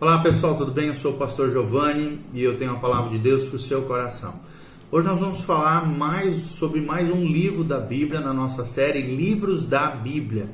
Olá pessoal, tudo bem? Eu sou o pastor Giovanni e eu tenho a palavra de Deus para o seu coração. Hoje nós vamos falar mais sobre mais um livro da Bíblia na nossa série Livros da Bíblia.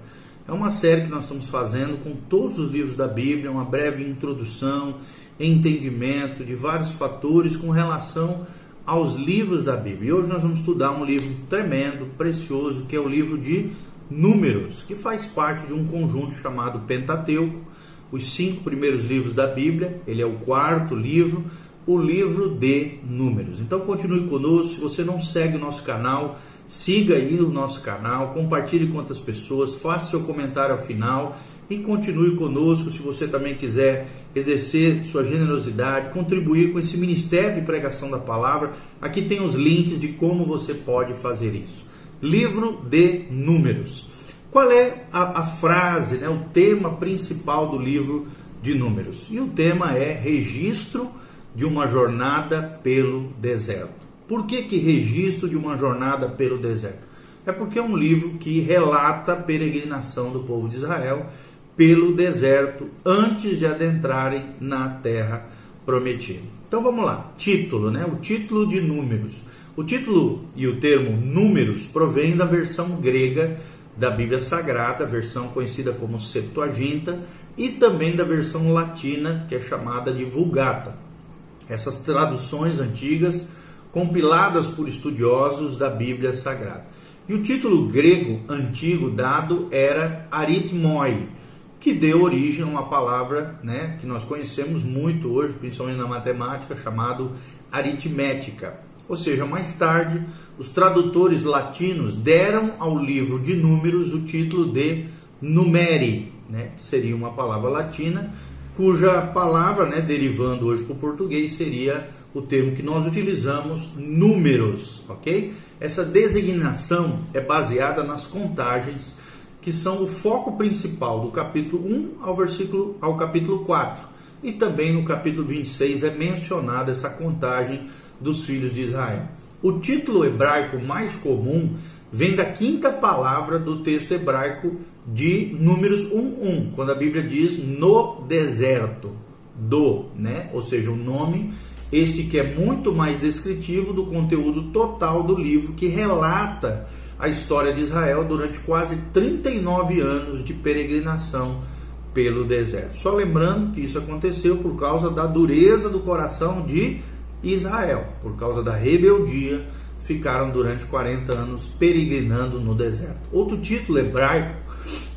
É uma série que nós estamos fazendo com todos os livros da Bíblia, uma breve introdução, entendimento de vários fatores com relação aos livros da Bíblia. E hoje nós vamos estudar um livro tremendo, precioso, que é o livro de Números, que faz parte de um conjunto chamado Pentateuco os cinco primeiros livros da Bíblia, ele é o quarto livro, o livro de Números. Então continue conosco, se você não segue o nosso canal, siga aí o nosso canal, compartilhe com outras pessoas, faça seu comentário ao final e continue conosco se você também quiser exercer sua generosidade, contribuir com esse ministério de pregação da palavra. Aqui tem os links de como você pode fazer isso. Livro de Números. Qual é a, a frase, né, o tema principal do livro de Números? E o tema é registro de uma jornada pelo deserto. Por que, que registro de uma jornada pelo deserto? É porque é um livro que relata a peregrinação do povo de Israel pelo deserto antes de adentrarem na terra prometida. Então vamos lá, título, né? O título de Números. O título e o termo Números provém da versão grega da Bíblia Sagrada, versão conhecida como Septuaginta, e também da versão latina, que é chamada de Vulgata. Essas traduções antigas, compiladas por estudiosos da Bíblia Sagrada. E o título grego antigo dado era aritmoi, que deu origem a uma palavra né, que nós conhecemos muito hoje, principalmente na matemática, chamado aritmética. Ou seja, mais tarde, os tradutores latinos deram ao livro de números o título de numeri, né, seria uma palavra latina, cuja palavra, né, derivando hoje para o português, seria o termo que nós utilizamos, números, ok? Essa designação é baseada nas contagens que são o foco principal do capítulo 1 ao versículo ao capítulo 4. E também no capítulo 26 é mencionada essa contagem dos filhos de Israel. O título hebraico mais comum vem da quinta palavra do texto hebraico de Números 1:1, quando a Bíblia diz no deserto, do, né? Ou seja, o nome este que é muito mais descritivo do conteúdo total do livro que relata a história de Israel durante quase 39 anos de peregrinação pelo deserto. Só lembrando que isso aconteceu por causa da dureza do coração de Israel, por causa da rebeldia, ficaram durante 40 anos peregrinando no deserto. Outro título hebraico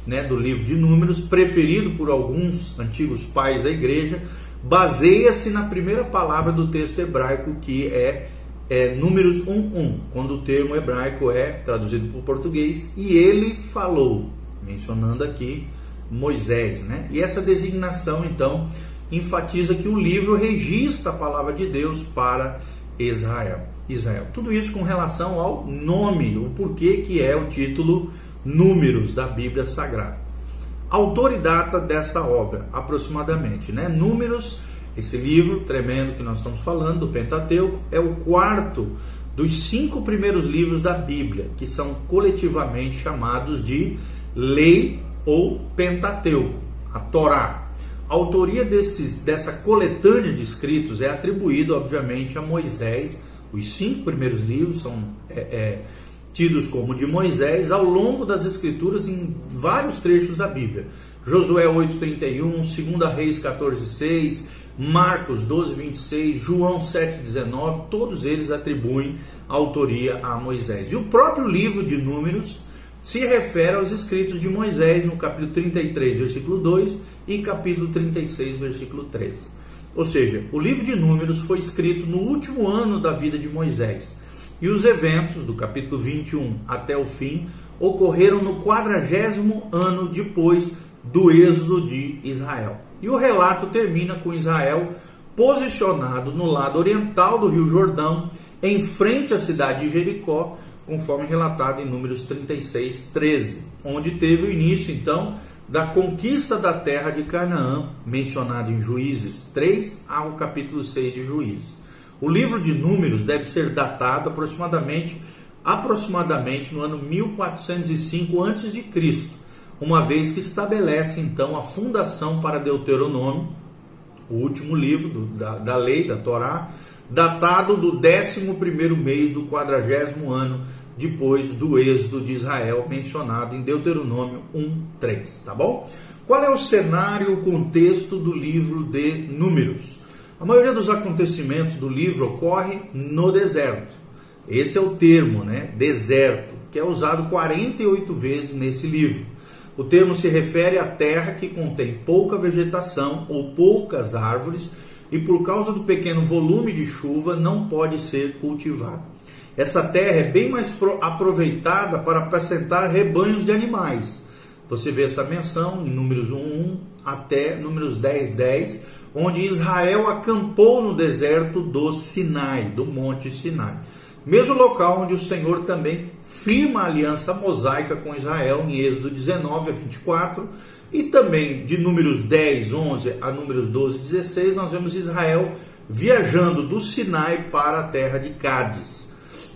né, do livro de Números, preferido por alguns antigos pais da igreja, baseia-se na primeira palavra do texto hebraico, que é, é Números 1.1, quando o termo hebraico é traduzido para o português, e ele falou, mencionando aqui Moisés. Né? E essa designação, então, enfatiza que o livro registra a palavra de Deus para Israel. Israel. Tudo isso com relação ao nome, o porquê que é o título Números da Bíblia Sagrada. Autor e data dessa obra, aproximadamente, né? Números, esse livro tremendo que nós estamos falando, do Pentateuco, é o quarto dos cinco primeiros livros da Bíblia, que são coletivamente chamados de Lei ou Pentateuco, a Torá. A autoria desses, dessa coletânea de escritos é atribuída, obviamente, a Moisés. Os cinco primeiros livros são é, é, tidos como de Moisés ao longo das escrituras em vários trechos da Bíblia. Josué 8,31, 2 Reis 14,6, Marcos 12,26, João 7,19, todos eles atribuem a autoria a Moisés. E o próprio livro de Números se refere aos escritos de Moisés no capítulo 33, versículo 2 e capítulo 36, versículo 13. Ou seja, o livro de Números foi escrito no último ano da vida de Moisés. E os eventos do capítulo 21 até o fim ocorreram no quadragésimo ano depois do êxodo de Israel. E o relato termina com Israel posicionado no lado oriental do Rio Jordão, em frente à cidade de Jericó, conforme relatado em Números 36, 13, onde teve o início então da conquista da terra de Canaã, mencionado em Juízes 3 ao capítulo 6 de Juízes. O livro de Números deve ser datado aproximadamente aproximadamente no ano 1405 a.C., uma vez que estabelece então a fundação para Deuteronômio, o último livro do, da, da lei, da Torá, datado do 11 mês do quadragésimo ano depois do êxodo de Israel, mencionado em Deuteronômio 1:3, tá bom? Qual é o cenário, o contexto do livro de Números? A maioria dos acontecimentos do livro ocorre no deserto. Esse é o termo, né? Deserto, que é usado 48 vezes nesse livro. O termo se refere à terra que contém pouca vegetação ou poucas árvores e por causa do pequeno volume de chuva não pode ser cultivado. Essa terra é bem mais aproveitada para apacentar rebanhos de animais. Você vê essa menção em Números 1 até Números 10, 10, onde Israel acampou no deserto do Sinai, do Monte Sinai. Mesmo local onde o Senhor também firma a aliança mosaica com Israel em Êxodo 19 a 24 e também de números 10, 11 a números 12, 16, nós vemos Israel viajando do Sinai para a terra de Cádiz.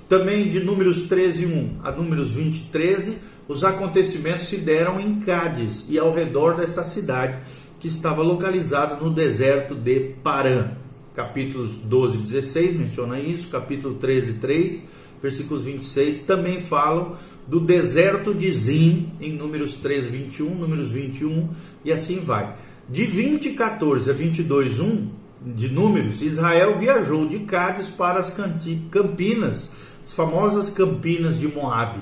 Também de números 13, 1 a números 20, 13, os acontecimentos se deram em Cádiz e ao redor dessa cidade que estava localizada no deserto de Parã. Capítulos 12 e 16 menciona isso, capítulo 13, 3, versículos 26 também falam do deserto de Zim, em números 13, 21, números 21 e assim vai. De 20, 14 a 22, 1 de números, Israel viajou de Cádiz para as Campinas, as famosas Campinas de Moabe.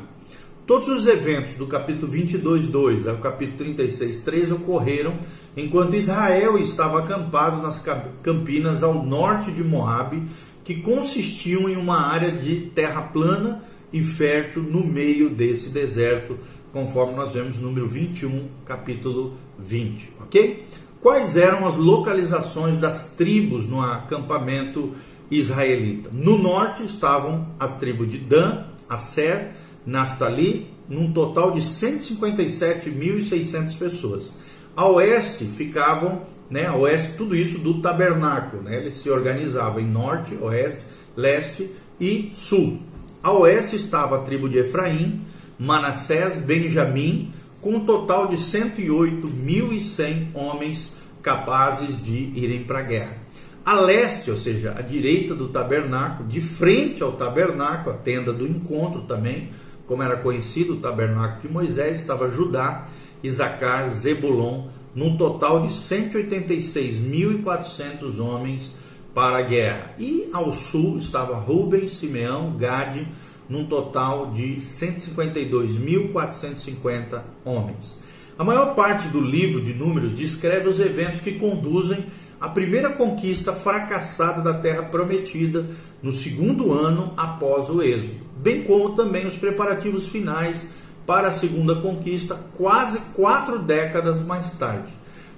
Todos os eventos do capítulo 22, 2 ao capítulo 36, 3 ocorreram enquanto Israel estava acampado nas Campinas ao norte de Moabe, que consistiam em uma área de terra plana e fértil no meio desse deserto, conforme nós vemos no número 21, capítulo 20, ok? Quais eram as localizações das tribos no acampamento israelita? No norte estavam as tribos de Dan, Aser, Naftali, num total de 157.600 pessoas. A oeste ficavam, né, a oeste, tudo isso do tabernáculo, né? Ele se organizava em norte, oeste, leste e sul. A oeste estava a tribo de Efraim, Manassés, Benjamim, com um total de 108.100 homens capazes de irem para a guerra. A leste, ou seja, a direita do tabernáculo, de frente ao tabernáculo, a tenda do encontro também, como era conhecido o tabernáculo de Moisés, estava Judá, Isacar, Zebulon, num total de 186.400 homens para a guerra. E ao sul estava Rubens, Simeão, Gade, num total de 152.450 homens. A maior parte do livro de Números descreve os eventos que conduzem à primeira conquista fracassada da terra prometida no segundo ano após o êxodo, bem como também os preparativos finais para a segunda conquista, quase quatro décadas mais tarde.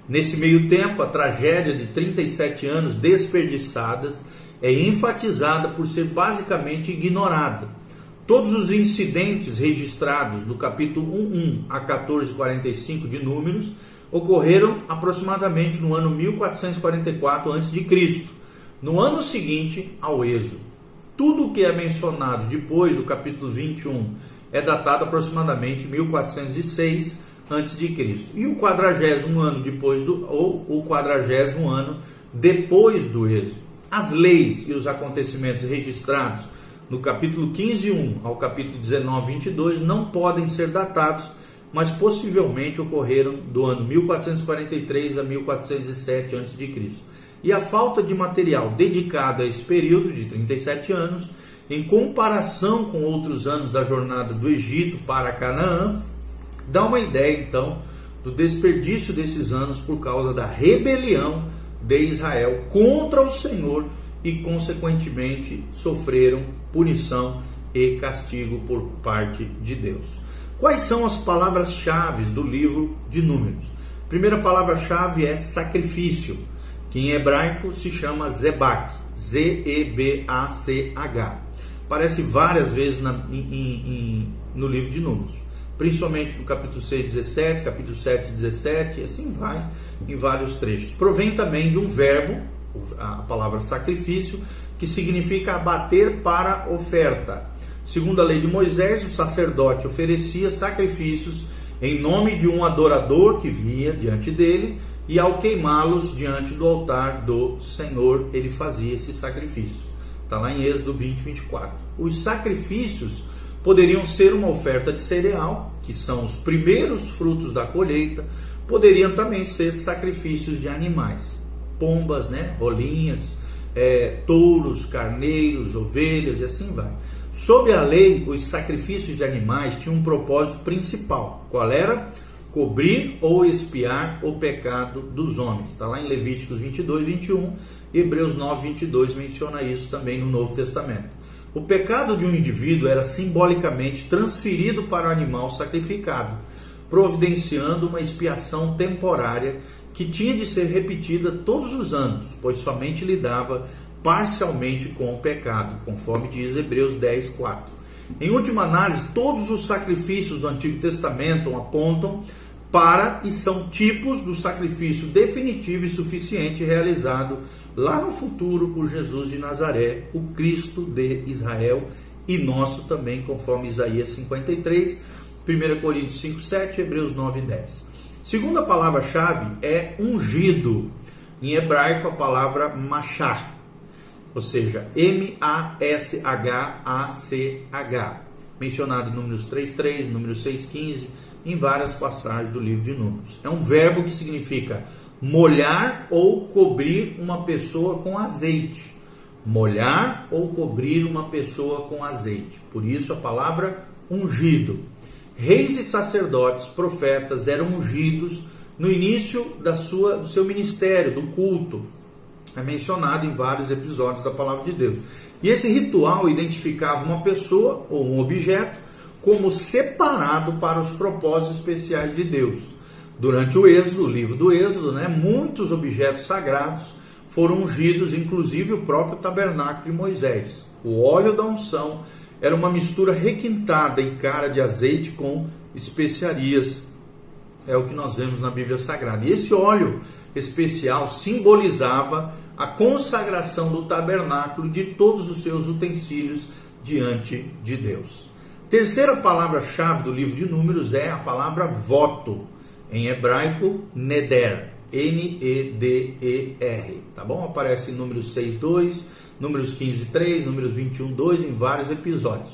Nesse meio tempo, a tragédia de 37 anos desperdiçadas é enfatizada por ser basicamente ignorada. Todos os incidentes registrados do capítulo 1.1 a 1445 de Números ocorreram aproximadamente no ano 1444 a.C., no ano seguinte ao Êxodo. Tudo o que é mencionado depois do capítulo 21 é datado aproximadamente 1406 a.C. E o quadragésimo ano depois do ou o quadragésimo ano depois do êxodo. As leis e os acontecimentos registrados no capítulo 15, 1 ao capítulo 19, 22 não podem ser datados, mas possivelmente ocorreram do ano 1443 a 1407 a.C. E a falta de material dedicado a esse período de 37 anos, em comparação com outros anos da jornada do Egito para Canaã, dá uma ideia então do desperdício desses anos por causa da rebelião de Israel contra o Senhor e, consequentemente, sofreram punição e castigo por parte de Deus. Quais são as palavras-chave do livro de Números? Primeira palavra-chave é sacrifício, que em hebraico se chama Zebach, Z-E-B-A-C-H. Aparece várias vezes na, em, em, no livro de Números principalmente no capítulo 6, 17, capítulo 7, 17, e assim vai em vários trechos. Provém também de um verbo, a palavra sacrifício, que significa abater para oferta. Segundo a lei de Moisés, o sacerdote oferecia sacrifícios em nome de um adorador que vinha diante dele e ao queimá-los diante do altar do Senhor, ele fazia esse sacrifício. Está lá em Êxodo 20, 24. Os sacrifícios poderiam ser uma oferta de cereal, que são os primeiros frutos da colheita, poderiam também ser sacrifícios de animais, pombas, né, rolinhas, é, touros, carneiros, ovelhas e assim vai. Sob a lei, os sacrifícios de animais tinham um propósito principal. Qual era? Cobrir ou expiar o pecado dos homens. Está lá em Levíticos 22, 21. Hebreus 9, 22 menciona isso também no Novo Testamento. O pecado de um indivíduo era simbolicamente transferido para o animal sacrificado, providenciando uma expiação temporária que tinha de ser repetida todos os anos, pois somente lidava parcialmente com o pecado, conforme diz Hebreus 10, 4. Em última análise, todos os sacrifícios do Antigo Testamento apontam para e são tipos do sacrifício definitivo e suficiente realizado lá no futuro por Jesus de Nazaré, o Cristo de Israel e nosso também, conforme Isaías 53, 1 Coríntios 5, 7, Hebreus 9 10. Segunda palavra-chave é ungido. Em hebraico, a palavra machar ou seja, M-A-S-H-A-C-H, mencionado em Números 3.3, Números 6.15, em várias passagens do livro de Números. É um verbo que significa molhar ou cobrir uma pessoa com azeite. Molhar ou cobrir uma pessoa com azeite. Por isso a palavra ungido. Reis e sacerdotes, profetas eram ungidos no início da sua, do seu ministério, do culto, é mencionado em vários episódios da palavra de Deus. E esse ritual identificava uma pessoa ou um objeto como separado para os propósitos especiais de Deus. Durante o Êxodo, o livro do Êxodo, né, muitos objetos sagrados foram ungidos, inclusive o próprio tabernáculo de Moisés. O óleo da unção era uma mistura requintada em cara de azeite com especiarias. É o que nós vemos na Bíblia Sagrada. E esse óleo especial simbolizava a consagração do tabernáculo de todos os seus utensílios diante de Deus. Terceira palavra-chave do livro de Números é a palavra voto, em hebraico neder, N-E-D-E-R, tá bom? Aparece em Números 6, 2, Números 15, 3, Números 21, 2, em vários episódios.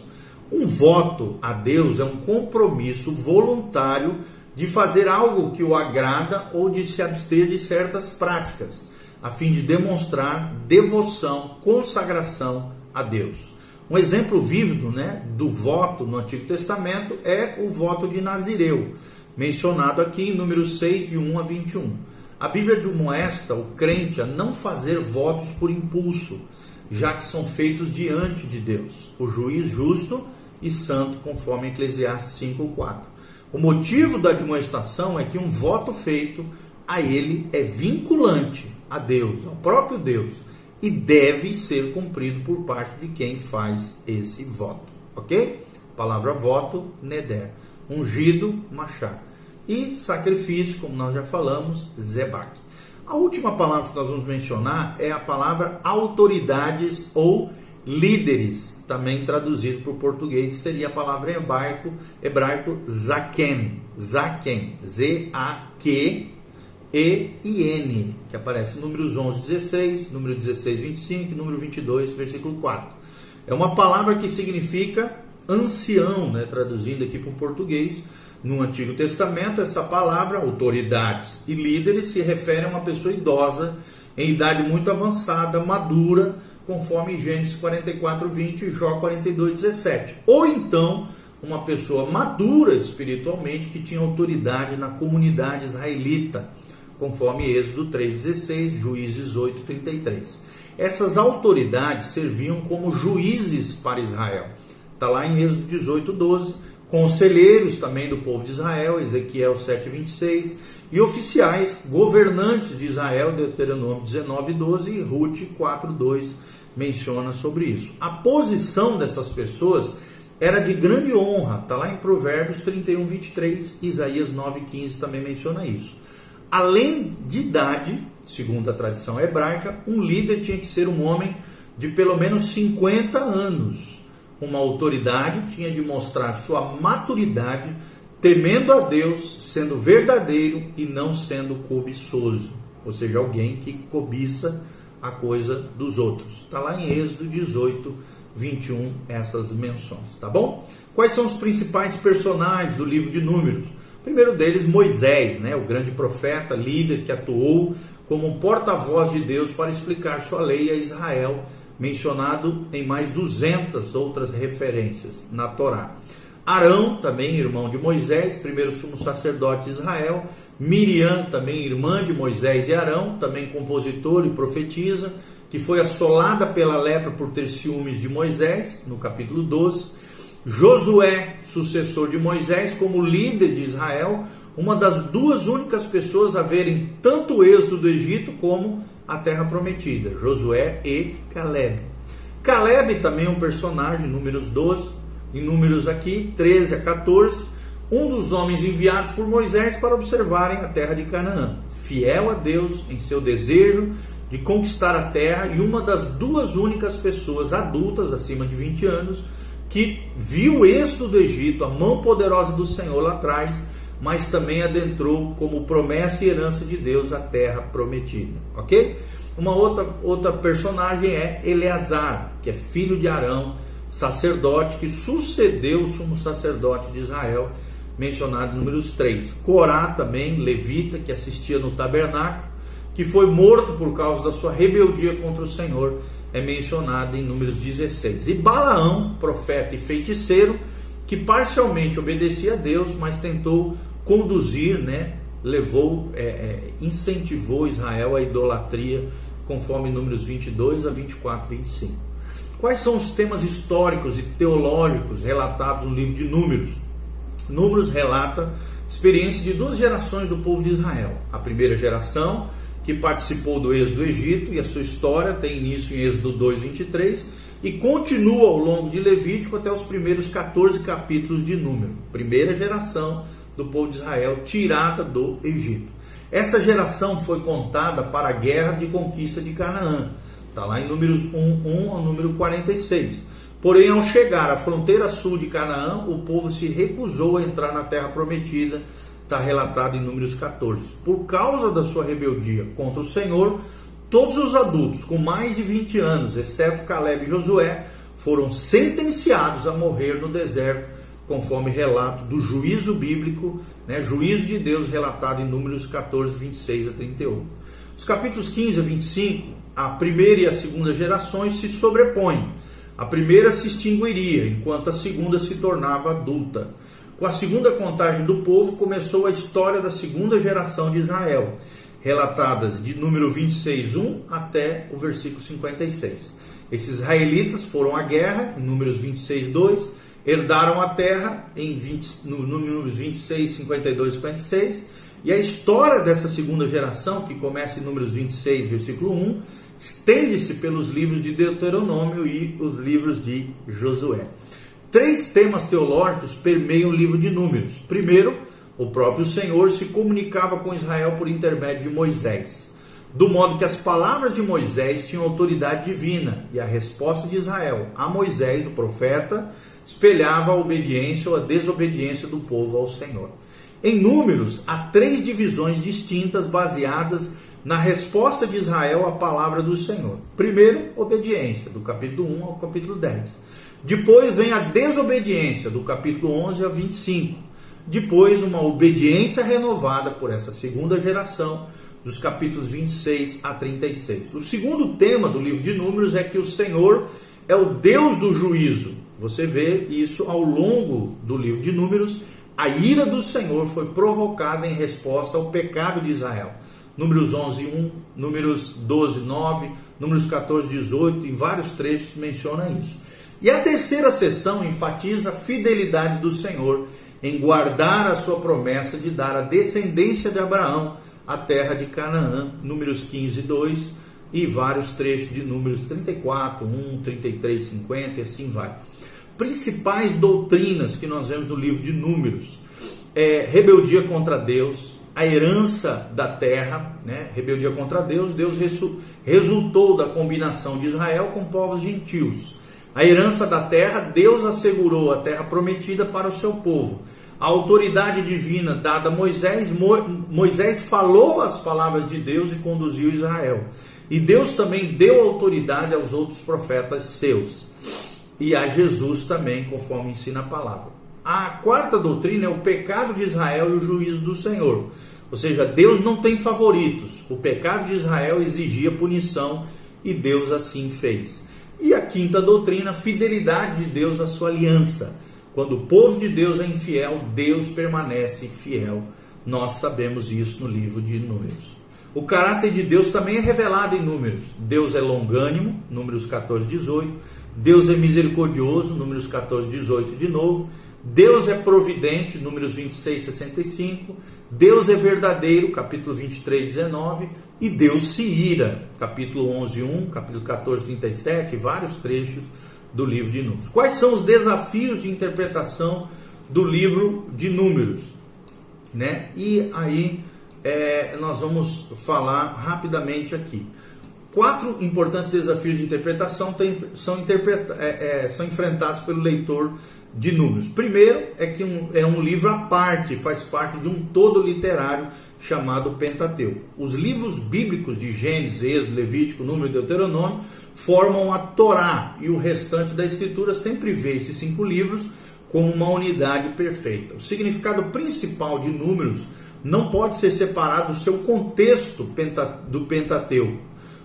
Um voto a Deus é um compromisso voluntário de fazer algo que o agrada ou de se abster de certas práticas a fim de demonstrar devoção, consagração a Deus. Um exemplo vívido né, do voto no Antigo Testamento é o voto de Nazireu, mencionado aqui em Números 6, de 1 a 21. A Bíblia admoesta o crente a não fazer votos por impulso, já que são feitos diante de Deus, o juiz justo e santo, conforme Eclesiastes 5,4. O motivo da admoestação é que um voto feito a ele é vinculante a Deus, ao próprio Deus, e deve ser cumprido por parte de quem faz esse voto, ok? Palavra voto, neder. Ungido, machar. E sacrifício, como nós já falamos, zebak. A última palavra que nós vamos mencionar é a palavra autoridades ou líderes, também traduzido para o português, seria a palavra hebraico, hebraico zaken, zaken, Z-A-Q e e N, que aparece números 11, 16, número 16, 25 número 22, versículo 4. É uma palavra que significa ancião, né, traduzindo aqui para o português. No Antigo Testamento, essa palavra, autoridades e líderes, se refere a uma pessoa idosa, em idade muito avançada, madura, conforme Gênesis 44, 20 e Jó 42, 17. Ou então, uma pessoa madura espiritualmente que tinha autoridade na comunidade israelita conforme Êxodo 3,16, Juízes 8,33. Essas autoridades serviam como juízes para Israel. Está lá em Êxodo 18,12. Conselheiros também do povo de Israel, Ezequiel 7,26. E oficiais, governantes de Israel, Deuteronômio 19,12 e Ruth 4,2 menciona sobre isso. A posição dessas pessoas era de grande honra, está lá em Provérbios 31, 23, Isaías 9,15 também menciona isso. Além de idade, segundo a tradição hebraica, um líder tinha que ser um homem de pelo menos 50 anos. Uma autoridade tinha de mostrar sua maturidade temendo a Deus, sendo verdadeiro e não sendo cobiçoso. Ou seja, alguém que cobiça a coisa dos outros. Está lá em Êxodo 18, 21, essas menções, tá bom? Quais são os principais personagens do livro de Números? O primeiro deles, Moisés, né, o grande profeta, líder que atuou como um porta-voz de Deus para explicar sua lei a Israel, mencionado em mais 200 outras referências na Torá. Arão, também irmão de Moisés, primeiro sumo sacerdote de Israel. Miriam, também irmã de Moisés e Arão, também compositor e profetisa, que foi assolada pela lepra por ter ciúmes de Moisés, no capítulo 12. Josué, sucessor de Moisés, como líder de Israel, uma das duas únicas pessoas a verem tanto o êxodo do Egito como a terra prometida, Josué e Caleb. Caleb também é um personagem, números 12, em números aqui, 13 a 14, um dos homens enviados por Moisés para observarem a terra de Canaã, fiel a Deus em seu desejo de conquistar a terra e uma das duas únicas pessoas adultas acima de 20 anos que viu o êxodo do Egito, a mão poderosa do Senhor lá atrás, mas também adentrou como promessa e herança de Deus a terra prometida, ok? Uma outra, outra personagem é Eleazar, que é filho de Arão, sacerdote que sucedeu o sumo sacerdote de Israel, mencionado em números 3. Corá também, levita, que assistia no tabernáculo, que foi morto por causa da sua rebeldia contra o Senhor, é mencionado em números 16. E Balaão, profeta e feiticeiro, que parcialmente obedecia a Deus, mas tentou conduzir, né, levou, é, é, incentivou Israel à idolatria, conforme números 22 a 24 e 25. Quais são os temas históricos e teológicos relatados no livro de Números? Números relata experiência de duas gerações do povo de Israel. A primeira geração, que participou do êxodo do Egito, e a sua história tem início em Êxodo 2, 23, e continua ao longo de Levítico até os primeiros 14 capítulos de Número. Primeira geração do povo de Israel tirada do Egito. Essa geração foi contada para a guerra de conquista de Canaã. Está lá em Números 1, 1 ao número 46. Porém, ao chegar à fronteira sul de Canaã, o povo se recusou a entrar na terra prometida, está relatado em Números 14. Por causa da sua rebeldia contra o Senhor, todos os adultos com mais de 20 anos, exceto Caleb e Josué, foram sentenciados a morrer no deserto, conforme relato do juízo bíblico, né, juízo de Deus relatado em Números 14, 26 a 31. Os capítulos 15 a 25, a primeira e a segunda gerações se sobrepõem a primeira se extinguiria, enquanto a segunda se tornava adulta. Com a segunda contagem do povo, começou a história da segunda geração de Israel, relatadas de número 26:1 até o versículo 56. Esses israelitas foram à guerra, em números 26:2, herdaram a terra em 20, no, números 26, 52 e 56, e a história dessa segunda geração, que começa em números 26, versículo 1, estende-se pelos livros de Deuteronômio e os livros de Josué. Três temas teológicos permeiam o livro de Números. Primeiro, o próprio Senhor se comunicava com Israel por intermédio de Moisés, do modo que as palavras de Moisés tinham autoridade divina e a resposta de Israel a Moisés, o profeta, espelhava a obediência ou a desobediência do povo ao Senhor. Em Números, há três divisões distintas baseadas na resposta de Israel à palavra do Senhor. Primeiro, obediência, do capítulo 1 ao capítulo 10. Depois vem a desobediência, do capítulo 11 ao 25. Depois, uma obediência renovada por essa segunda geração, dos capítulos 26 a 36. O segundo tema do livro de Números é que o Senhor é o Deus do juízo. Você vê isso ao longo do livro de Números. A ira do Senhor foi provocada em resposta ao pecado de Israel. Números 11, 1, Números 12, 9, Números 14, 18, em vários trechos menciona isso. E a terceira sessão enfatiza a fidelidade do Senhor em guardar a sua promessa de dar à descendência de Abraão a terra de Canaã, Números 15, 2, e vários trechos de Números 34, 1, 33, 50 e assim vai. Principais doutrinas que nós vemos no livro de Números é rebeldia contra Deus, a herança da terra, né? rebeldia contra Deus, Deus resultou da combinação de Israel com povos gentios. A herança da terra, Deus assegurou a terra prometida para o seu povo. a autoridade divina dada a Moisés, Moisés falou as palavras de Deus e conduziu Israel. E Deus também deu autoridade aos outros profetas seus. E a Jesus também, conforme ensina a palavra. A quarta doutrina é o pecado de Israel e o juízo do Senhor. Ou seja, Deus não tem favoritos. O pecado de Israel exigia punição e Deus assim fez. E a quinta doutrina, fidelidade de Deus à sua aliança. Quando o povo de Deus é infiel, Deus permanece fiel. Nós sabemos isso no livro de Números. O caráter de Deus também é revelado em Números. Deus é longânimo, Números 14, 18. Deus é misericordioso, Números 14, 18 de novo. Deus é providente, Números 26, 65. Deus é verdadeiro, capítulo 23, 19. E Deus se ira, capítulo 11, 1, capítulo 14, 37, vários trechos do livro de Números. Quais são os desafios de interpretação do livro de Números? Né? E aí é, nós vamos falar rapidamente aqui. Quatro importantes desafios de interpretação tem, são, interpreta, é, é, são enfrentados pelo leitor de números. Primeiro é que um, é um livro à parte, faz parte de um todo literário chamado Pentateuco. Os livros bíblicos de Gênesis, Êxodo, Levítico, Número e Deuteronômio formam a Torá e o restante da Escritura sempre vê esses cinco livros como uma unidade perfeita. O significado principal de Números não pode ser separado do seu contexto do Pentateuco.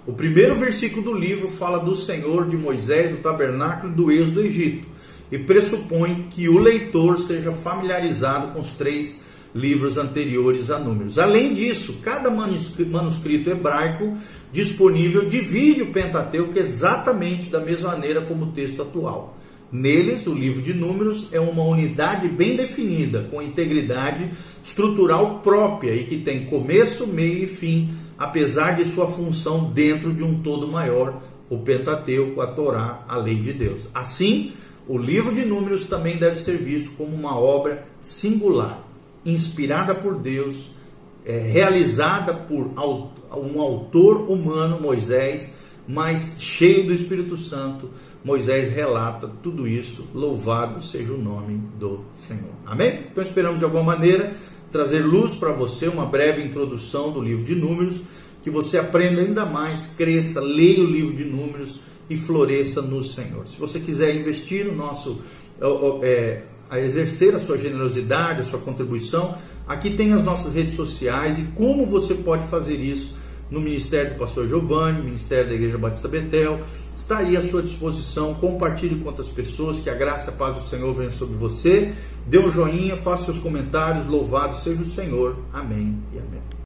O primeiro versículo do livro fala do Senhor, de Moisés, do tabernáculo e do êxodo do Egito, e pressupõe que o leitor seja familiarizado com os três livros anteriores a Números. Além disso, cada manuscrito hebraico disponível divide o Pentateuco exatamente da mesma maneira como o texto atual. Neles, o livro de Números é uma unidade bem definida, com integridade estrutural própria e que tem começo, meio e fim, apesar de sua função dentro de um todo maior, o Pentateuco, a Torá, a lei de Deus. Assim, o livro de Números também deve ser visto como uma obra singular, inspirada por Deus, é, realizada por um autor humano, Moisés, mas cheio do Espírito Santo, Moisés relata tudo isso. Louvado seja o nome do Senhor. Amém? Então esperamos de alguma maneira trazer luz para você, uma breve introdução do livro de Números, que você aprenda ainda mais, cresça, leia o livro de Números e floresça no Senhor. Se você quiser investir no nosso é, a exercer a sua generosidade, a sua contribuição, aqui tem as nossas redes sociais e como você pode fazer isso no Ministério do Pastor Giovanni, Ministério da Igreja Batista Betel. Está aí à sua disposição. Compartilhe com outras pessoas. Que a graça e a paz do Senhor venha sobre você. Dê um joinha, faça seus comentários. Louvado seja o Senhor. Amém e amém.